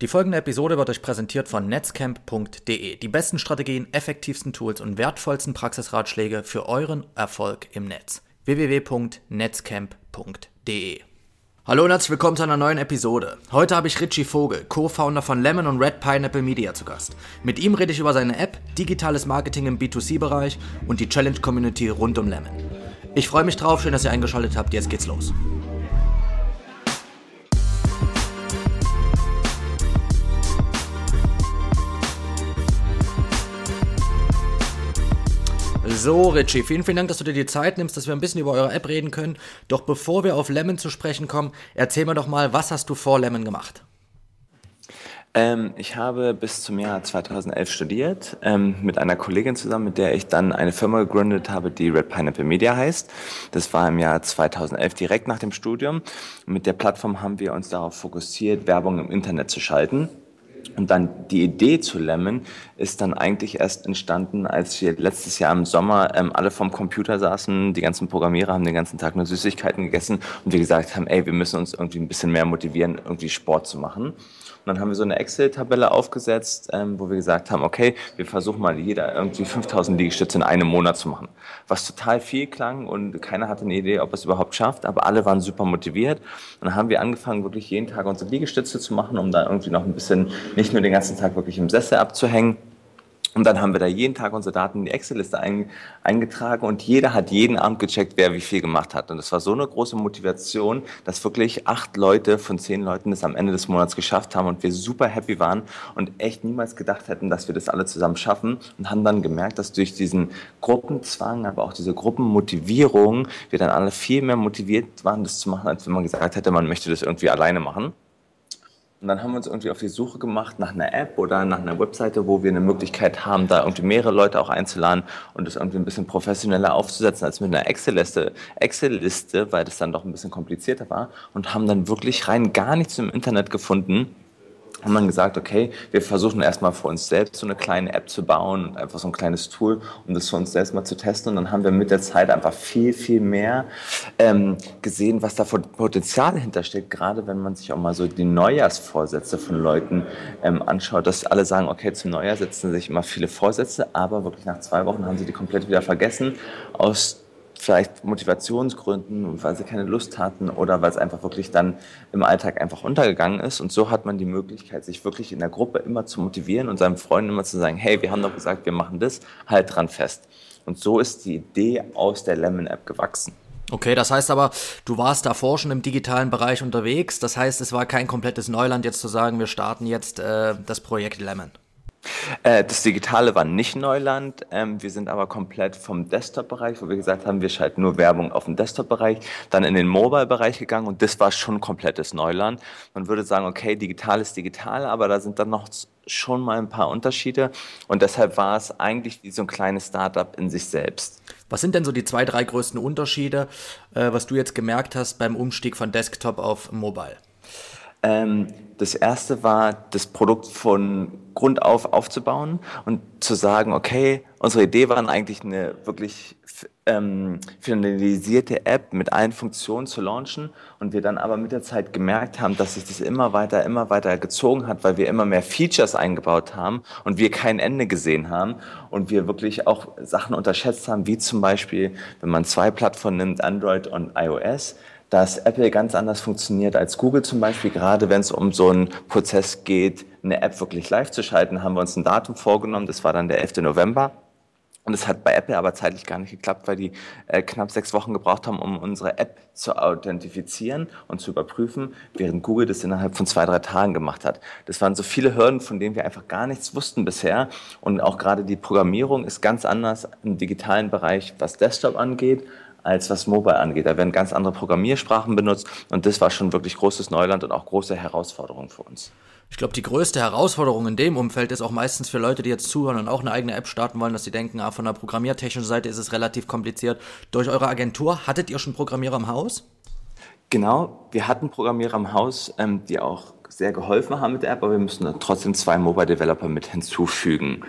Die folgende Episode wird euch präsentiert von netzcamp.de. Die besten Strategien, effektivsten Tools und wertvollsten Praxisratschläge für euren Erfolg im Netz. www.netzcamp.de Hallo und herzlich willkommen zu einer neuen Episode. Heute habe ich Richie Vogel, Co-Founder von Lemon und Red Pineapple Media zu Gast. Mit ihm rede ich über seine App, digitales Marketing im B2C-Bereich und die Challenge-Community rund um Lemon. Ich freue mich drauf, schön, dass ihr eingeschaltet habt. Jetzt geht's los. So, Richie, vielen, vielen Dank, dass du dir die Zeit nimmst, dass wir ein bisschen über eure App reden können. Doch bevor wir auf Lemon zu sprechen kommen, erzähl mir doch mal, was hast du vor Lemon gemacht? Ähm, ich habe bis zum Jahr 2011 studiert, ähm, mit einer Kollegin zusammen, mit der ich dann eine Firma gegründet habe, die Red Pineapple Media heißt. Das war im Jahr 2011 direkt nach dem Studium. Mit der Plattform haben wir uns darauf fokussiert, Werbung im Internet zu schalten. Und dann die Idee zu Lemon ist dann eigentlich erst entstanden, als wir letztes Jahr im Sommer ähm, alle vom Computer saßen, die ganzen Programmierer haben den ganzen Tag nur Süßigkeiten gegessen und wir gesagt haben, ey, wir müssen uns irgendwie ein bisschen mehr motivieren, irgendwie Sport zu machen. Und dann haben wir so eine Excel-Tabelle aufgesetzt, ähm, wo wir gesagt haben, okay, wir versuchen mal jeder irgendwie 5000 Liegestütze in einem Monat zu machen. Was total viel klang und keiner hatte eine Idee, ob es überhaupt schafft, aber alle waren super motiviert. Und dann haben wir angefangen, wirklich jeden Tag unsere Liegestütze zu machen, um da irgendwie noch ein bisschen, nicht nur den ganzen Tag wirklich im Sessel abzuhängen, und dann haben wir da jeden Tag unsere Daten in die Excel-Liste ein, eingetragen und jeder hat jeden Abend gecheckt, wer wie viel gemacht hat. Und das war so eine große Motivation, dass wirklich acht Leute von zehn Leuten das am Ende des Monats geschafft haben und wir super happy waren und echt niemals gedacht hätten, dass wir das alle zusammen schaffen und haben dann gemerkt, dass durch diesen Gruppenzwang, aber auch diese Gruppenmotivierung wir dann alle viel mehr motiviert waren, das zu machen, als wenn man gesagt hätte, man möchte das irgendwie alleine machen. Und dann haben wir uns irgendwie auf die Suche gemacht nach einer App oder nach einer Webseite, wo wir eine Möglichkeit haben, da irgendwie mehrere Leute auch einzuladen und das irgendwie ein bisschen professioneller aufzusetzen als mit einer Excel-Liste, Excel-Liste, weil das dann doch ein bisschen komplizierter war. Und haben dann wirklich rein gar nichts im Internet gefunden, haben dann gesagt, okay, wir versuchen erstmal für uns selbst so eine kleine App zu bauen einfach so ein kleines Tool, um das für uns selbst mal zu testen. Und dann haben wir mit der Zeit einfach viel, viel mehr ähm, gesehen, was da für Potenzial hintersteckt, gerade wenn man sich auch mal so die Neujahrsvorsätze von Leuten ähm, anschaut, dass alle sagen, okay, zum Neujahr setzen sich immer viele Vorsätze, aber wirklich nach zwei Wochen haben sie die komplett wieder vergessen. Aus vielleicht Motivationsgründen, weil sie keine Lust hatten oder weil es einfach wirklich dann im Alltag einfach untergegangen ist. Und so hat man die Möglichkeit, sich wirklich in der Gruppe immer zu motivieren und seinen Freunden immer zu sagen, hey, wir haben doch gesagt, wir machen das, halt dran fest. Und so ist die Idee aus der Lemon App gewachsen. Okay, das heißt aber, du warst davor schon im digitalen Bereich unterwegs. Das heißt, es war kein komplettes Neuland, jetzt zu sagen, wir starten jetzt äh, das Projekt Lemon. Äh, das Digitale war nicht Neuland. Ähm, wir sind aber komplett vom Desktop-Bereich, wo wir gesagt haben, wir schalten nur Werbung auf den Desktop-Bereich, dann in den Mobile-Bereich gegangen und das war schon komplettes Neuland. Man würde sagen, okay, digital ist digital, aber da sind dann noch schon mal ein paar Unterschiede und deshalb war es eigentlich wie so ein kleines Startup in sich selbst. Was sind denn so die zwei, drei größten Unterschiede, äh, was du jetzt gemerkt hast beim Umstieg von Desktop auf Mobile? Ähm, das erste war, das Produkt von Grund auf aufzubauen und zu sagen, okay, unsere Idee war eigentlich eine wirklich ähm, finalisierte App mit allen Funktionen zu launchen und wir dann aber mit der Zeit gemerkt haben, dass sich das immer weiter, immer weiter gezogen hat, weil wir immer mehr Features eingebaut haben und wir kein Ende gesehen haben und wir wirklich auch Sachen unterschätzt haben, wie zum Beispiel, wenn man zwei Plattformen nimmt, Android und iOS, dass Apple ganz anders funktioniert als Google zum Beispiel. Gerade wenn es um so einen Prozess geht, eine App wirklich live zu schalten, haben wir uns ein Datum vorgenommen. Das war dann der 11. November. Und es hat bei Apple aber zeitlich gar nicht geklappt, weil die äh, knapp sechs Wochen gebraucht haben, um unsere App zu authentifizieren und zu überprüfen, während Google das innerhalb von zwei, drei Tagen gemacht hat. Das waren so viele Hürden, von denen wir einfach gar nichts wussten bisher. Und auch gerade die Programmierung ist ganz anders im digitalen Bereich, was Desktop angeht, als was Mobile angeht. Da werden ganz andere Programmiersprachen benutzt und das war schon wirklich großes Neuland und auch große Herausforderung für uns. Ich glaube, die größte Herausforderung in dem Umfeld ist auch meistens für Leute, die jetzt zuhören und auch eine eigene App starten wollen, dass sie denken, ah, von der programmiertechnischen Seite ist es relativ kompliziert. Durch eure Agentur hattet ihr schon Programmierer im Haus? Genau, wir hatten Programmierer im Haus, ähm, die auch sehr geholfen haben mit der App, aber wir müssen trotzdem zwei Mobile Developer mit hinzufügen.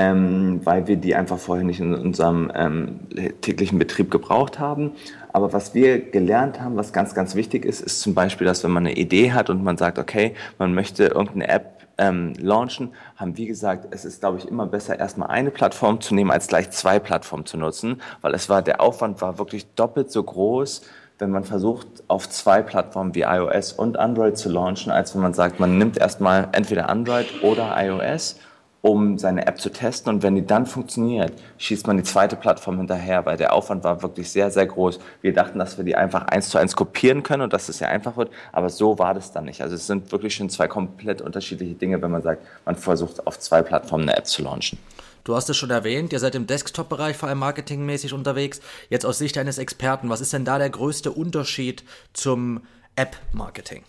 Ähm, weil wir die einfach vorher nicht in unserem ähm, täglichen Betrieb gebraucht haben. Aber was wir gelernt haben, was ganz, ganz wichtig ist, ist zum Beispiel, dass wenn man eine Idee hat und man sagt, okay, man möchte irgendeine App ähm, launchen, haben wir gesagt, es ist, glaube ich, immer besser, erstmal eine Plattform zu nehmen, als gleich zwei Plattformen zu nutzen, weil es war, der Aufwand war wirklich doppelt so groß, wenn man versucht, auf zwei Plattformen wie iOS und Android zu launchen, als wenn man sagt, man nimmt erstmal entweder Android oder iOS um seine App zu testen. Und wenn die dann funktioniert, schießt man die zweite Plattform hinterher, weil der Aufwand war wirklich sehr, sehr groß. Wir dachten, dass wir die einfach eins zu eins kopieren können und dass es ja einfach wird, aber so war das dann nicht. Also es sind wirklich schon zwei komplett unterschiedliche Dinge, wenn man sagt, man versucht auf zwei Plattformen eine App zu launchen. Du hast es schon erwähnt, ihr seid im Desktop-Bereich vor allem marketingmäßig unterwegs. Jetzt aus Sicht eines Experten, was ist denn da der größte Unterschied zum App-Marketing?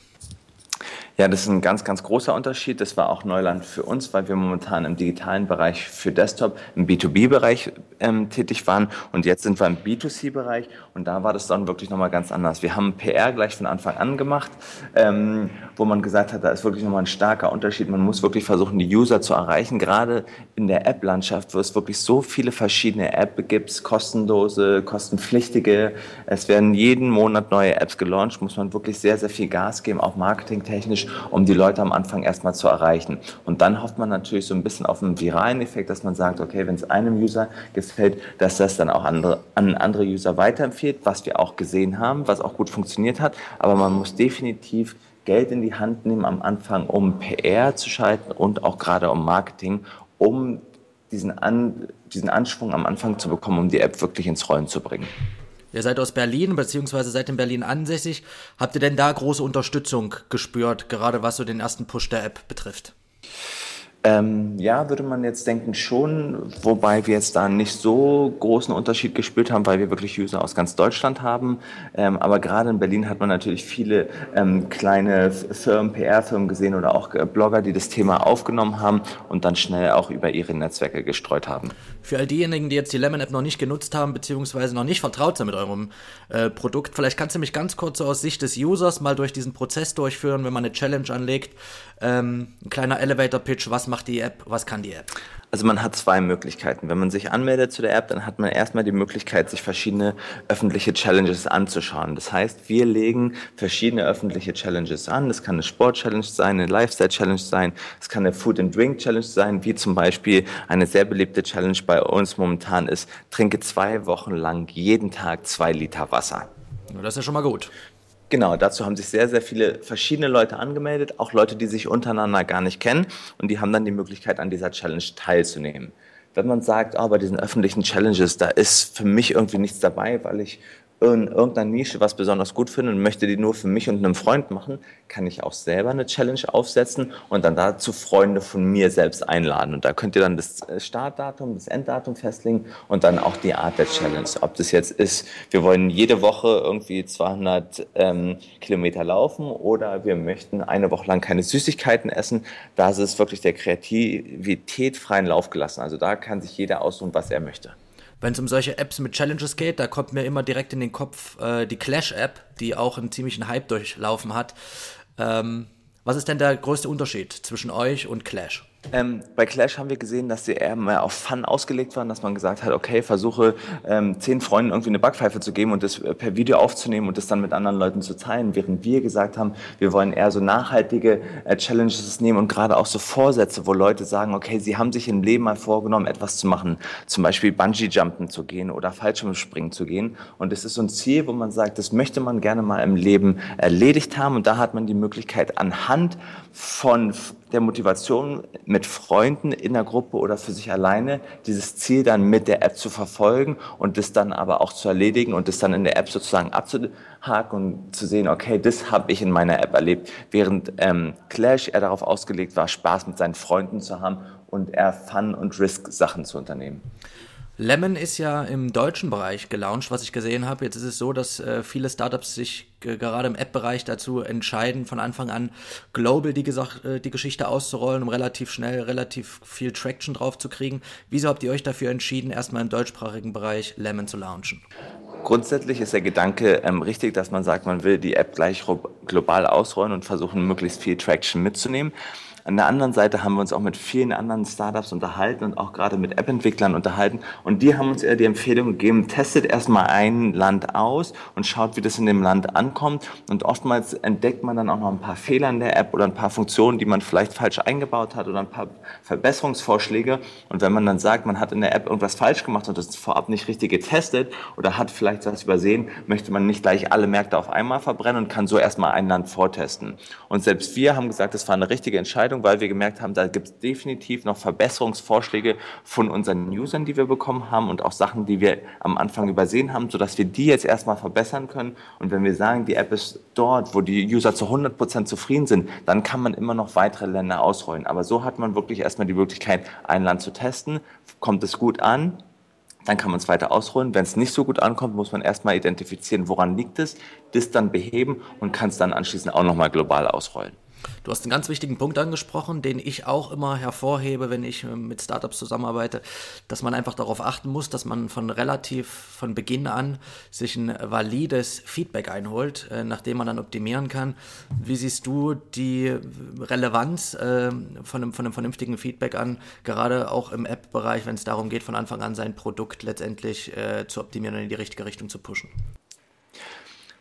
Ja, das ist ein ganz, ganz großer Unterschied. Das war auch Neuland für uns, weil wir momentan im digitalen Bereich für Desktop, im B2B-Bereich ähm, tätig waren. Und jetzt sind wir im B2C-Bereich. Und da war das dann wirklich nochmal ganz anders. Wir haben PR gleich von Anfang an gemacht, ähm, wo man gesagt hat, da ist wirklich nochmal ein starker Unterschied. Man muss wirklich versuchen, die User zu erreichen. Gerade in der App-Landschaft, wo es wirklich so viele verschiedene Apps gibt, kostenlose, kostenpflichtige. Es werden jeden Monat neue Apps gelauncht, muss man wirklich sehr, sehr viel Gas geben, auch marketingtechnisch um die Leute am Anfang erstmal zu erreichen. Und dann hofft man natürlich so ein bisschen auf einen viralen Effekt, dass man sagt, okay, wenn es einem User gefällt, dass das dann auch andere, an andere User weiterempfiehlt, was wir auch gesehen haben, was auch gut funktioniert hat. Aber man muss definitiv Geld in die Hand nehmen am Anfang, um PR zu schalten und auch gerade um Marketing, um diesen, An, diesen Anschwung am Anfang zu bekommen, um die App wirklich ins Rollen zu bringen. Ihr seid aus Berlin, beziehungsweise seid in Berlin ansässig. Habt ihr denn da große Unterstützung gespürt, gerade was so den ersten Push der App betrifft? Ähm, ja, würde man jetzt denken schon, wobei wir jetzt da nicht so großen Unterschied gespürt haben, weil wir wirklich User aus ganz Deutschland haben. Ähm, aber gerade in Berlin hat man natürlich viele ähm, kleine Firmen, PR-Firmen gesehen oder auch äh, Blogger, die das Thema aufgenommen haben und dann schnell auch über ihre Netzwerke gestreut haben. Für all diejenigen, die jetzt die Lemon App noch nicht genutzt haben, beziehungsweise noch nicht vertraut sind mit eurem äh, Produkt, vielleicht kannst du mich ganz kurz so aus Sicht des Users mal durch diesen Prozess durchführen, wenn man eine Challenge anlegt. Ähm, ein kleiner Elevator-Pitch, was macht die App, was kann die App? Also man hat zwei Möglichkeiten. Wenn man sich anmeldet zu der App, dann hat man erstmal die Möglichkeit, sich verschiedene öffentliche Challenges anzuschauen. Das heißt, wir legen verschiedene öffentliche Challenges an. Das kann eine Sport-Challenge sein, eine Lifestyle-Challenge sein, es kann eine Food-and-Drink-Challenge sein, wie zum Beispiel eine sehr beliebte Challenge bei uns momentan ist, trinke zwei Wochen lang jeden Tag zwei Liter Wasser. Das ist ja schon mal gut. Genau, dazu haben sich sehr, sehr viele verschiedene Leute angemeldet, auch Leute, die sich untereinander gar nicht kennen und die haben dann die Möglichkeit, an dieser Challenge teilzunehmen. Wenn man sagt, oh, bei diesen öffentlichen Challenges, da ist für mich irgendwie nichts dabei, weil ich in irgendeiner Nische was besonders gut finde und möchte die nur für mich und einen Freund machen, kann ich auch selber eine Challenge aufsetzen und dann dazu Freunde von mir selbst einladen. Und da könnt ihr dann das äh, Startdatum, das Enddatum festlegen und dann auch die Art der Challenge. Ob das jetzt ist, wir wollen jede Woche irgendwie 200 ähm, Kilometer laufen oder wir möchten eine Woche lang keine Süßigkeiten essen. Da ist es wirklich der Kreativität freien Lauf gelassen. Also da kann sich jeder aussuchen, was er möchte wenn es um solche Apps mit Challenges geht, da kommt mir immer direkt in den Kopf äh, die Clash-App, die auch einen ziemlichen Hype durchlaufen hat. Ähm, was ist denn der größte Unterschied zwischen euch und Clash? Ähm, bei Clash haben wir gesehen, dass sie eher mehr auf Fun ausgelegt waren, dass man gesagt hat, okay, versuche ähm, zehn Freunden irgendwie eine Backpfeife zu geben und das äh, per Video aufzunehmen und das dann mit anderen Leuten zu teilen, während wir gesagt haben, wir wollen eher so nachhaltige äh, Challenges nehmen und gerade auch so Vorsätze, wo Leute sagen, okay, sie haben sich im Leben mal vorgenommen, etwas zu machen, zum Beispiel Bungee-Jumpen zu gehen oder Fallschirmspringen zu gehen. Und es ist so ein Ziel, wo man sagt, das möchte man gerne mal im Leben erledigt haben. Und da hat man die Möglichkeit anhand von der Motivation, mit Freunden in der Gruppe oder für sich alleine dieses Ziel dann mit der App zu verfolgen und das dann aber auch zu erledigen und das dann in der App sozusagen abzuhaken und zu sehen, okay, das habe ich in meiner App erlebt, während ähm, Clash eher darauf ausgelegt war, Spaß mit seinen Freunden zu haben und eher Fun und Risk Sachen zu unternehmen. Lemon ist ja im deutschen Bereich gelauncht, was ich gesehen habe. Jetzt ist es so, dass äh, viele Startups sich gerade im App-Bereich dazu entscheiden, von Anfang an global die, äh, die Geschichte auszurollen, um relativ schnell, relativ viel Traction drauf zu kriegen. Wieso habt ihr euch dafür entschieden, erstmal im deutschsprachigen Bereich Lemon zu launchen? Grundsätzlich ist der Gedanke ähm, richtig, dass man sagt, man will die App gleich global ausrollen und versuchen, möglichst viel Traction mitzunehmen. An der anderen Seite haben wir uns auch mit vielen anderen Startups unterhalten und auch gerade mit App-Entwicklern unterhalten. Und die haben uns eher die Empfehlung gegeben, testet erstmal ein Land aus und schaut, wie das in dem Land ankommt. Und oftmals entdeckt man dann auch noch ein paar Fehler in der App oder ein paar Funktionen, die man vielleicht falsch eingebaut hat oder ein paar Verbesserungsvorschläge. Und wenn man dann sagt, man hat in der App irgendwas falsch gemacht und das vorab nicht richtig getestet oder hat vielleicht was übersehen, möchte man nicht gleich alle Märkte auf einmal verbrennen und kann so erstmal ein Land vortesten. Und selbst wir haben gesagt, das war eine richtige Entscheidung, weil wir gemerkt haben, da gibt es definitiv noch Verbesserungsvorschläge von unseren Usern, die wir bekommen haben und auch Sachen, die wir am Anfang übersehen haben, sodass wir die jetzt erstmal verbessern können. Und wenn wir sagen, die App ist dort, wo die User zu 100 Prozent zufrieden sind, dann kann man immer noch weitere Länder ausrollen. Aber so hat man wirklich erstmal die Möglichkeit, ein Land zu testen. Kommt es gut an? Dann kann man es weiter ausrollen. Wenn es nicht so gut ankommt, muss man erstmal identifizieren, woran liegt es, das dann beheben und kann es dann anschließend auch nochmal global ausrollen. Du hast einen ganz wichtigen Punkt angesprochen, den ich auch immer hervorhebe, wenn ich äh, mit Startups zusammenarbeite, dass man einfach darauf achten muss, dass man von relativ von Beginn an sich ein valides Feedback einholt, äh, nachdem man dann optimieren kann. Wie siehst du die Relevanz äh, von, einem, von einem vernünftigen Feedback an, gerade auch im App-Bereich, wenn es darum geht, von Anfang an sein Produkt letztendlich zu optimieren und in die richtige Richtung zu pushen?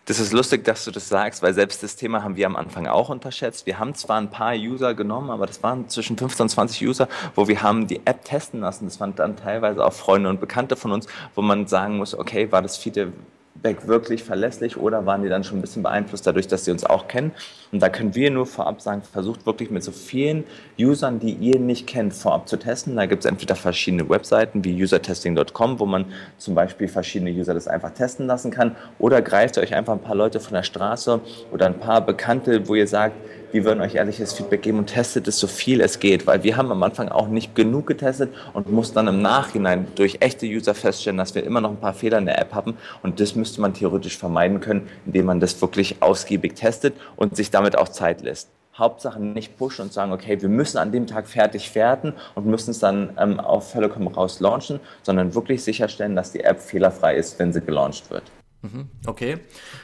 Das ist lustig, dass du das sagst, weil selbst das Thema haben wir am Anfang auch unterschätzt. Wir haben zwar ein paar User genommen, aber das waren zwischen 15 und 20 User, wo wir haben die App testen lassen. Das waren dann teilweise auch Freunde und Bekannte von uns, wo man sagen muss, okay, war das Feedback Feedback wirklich verlässlich oder waren die dann schon ein bisschen beeinflusst dadurch, dass sie uns auch kennen? Und da können wir nur vorab sagen, versucht wirklich mit so vielen Usern, die ihr nicht kennt, vorab zu testen. Da gibt es entweder verschiedene Webseiten wie usertesting.com, wo man zum Beispiel verschiedene User das einfach testen lassen kann oder greift euch einfach ein paar Leute von der Straße oder ein paar Bekannte, wo ihr sagt, wir würden euch ehrliches Feedback geben und testet es so viel es geht, weil wir haben am Anfang auch nicht genug getestet und mussten dann im Nachhinein durch echte User feststellen, dass wir immer noch ein paar Fehler in der App haben und das müsste man theoretisch vermeiden können, indem man das wirklich ausgiebig testet und sich damit auch Zeit lässt. Hauptsache nicht pushen und sagen, okay, wir müssen an dem Tag fertig werden und müssen es dann ähm, auf Hölle komm raus launchen, sondern wirklich sicherstellen, dass die App fehlerfrei ist, wenn sie gelauncht wird. Mhm, okay.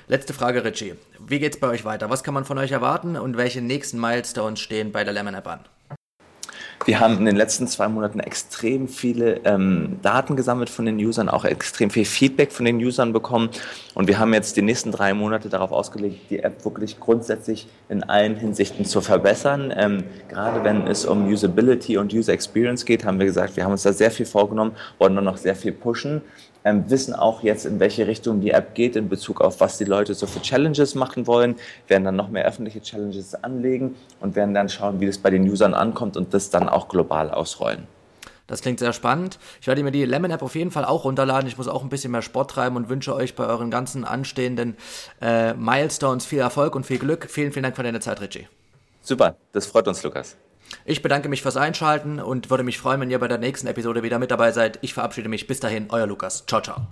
Letzte Frage, Richie. Wie geht's bei euch weiter? Was kann man von euch erwarten und welche nächsten Milestones stehen bei der Lemon App an? Wir haben in den letzten zwei Monaten extrem viele ähm, Daten gesammelt von den Usern, auch extrem viel Feedback von den Usern bekommen. Und wir haben jetzt die nächsten drei Monate darauf ausgelegt, die App wirklich grundsätzlich in allen Hinsichten zu verbessern. Ähm, gerade wenn es um Usability und User Experience geht, haben wir gesagt, wir haben uns da sehr viel vorgenommen, wollen nur noch sehr viel pushen ähm, wissen auch jetzt, in welche Richtung die App geht in Bezug auf, was die Leute so für Challenges machen wollen, werden dann noch mehr öffentliche Challenges anlegen und werden dann schauen, wie das bei den Usern ankommt und das dann auch global ausrollen. Das klingt sehr spannend. Ich werde mir die Lemon App auf jeden Fall auch runterladen. Ich muss auch ein bisschen mehr Sport treiben und wünsche euch bei euren ganzen anstehenden äh, Milestones viel Erfolg und viel Glück. Vielen, vielen Dank für deine Zeit, Richie. Super, das freut uns, Lukas. Ich bedanke mich fürs Einschalten und würde mich freuen, wenn ihr bei der nächsten Episode wieder mit dabei seid. Ich verabschiede mich. Bis dahin, euer Lukas. Ciao, ciao.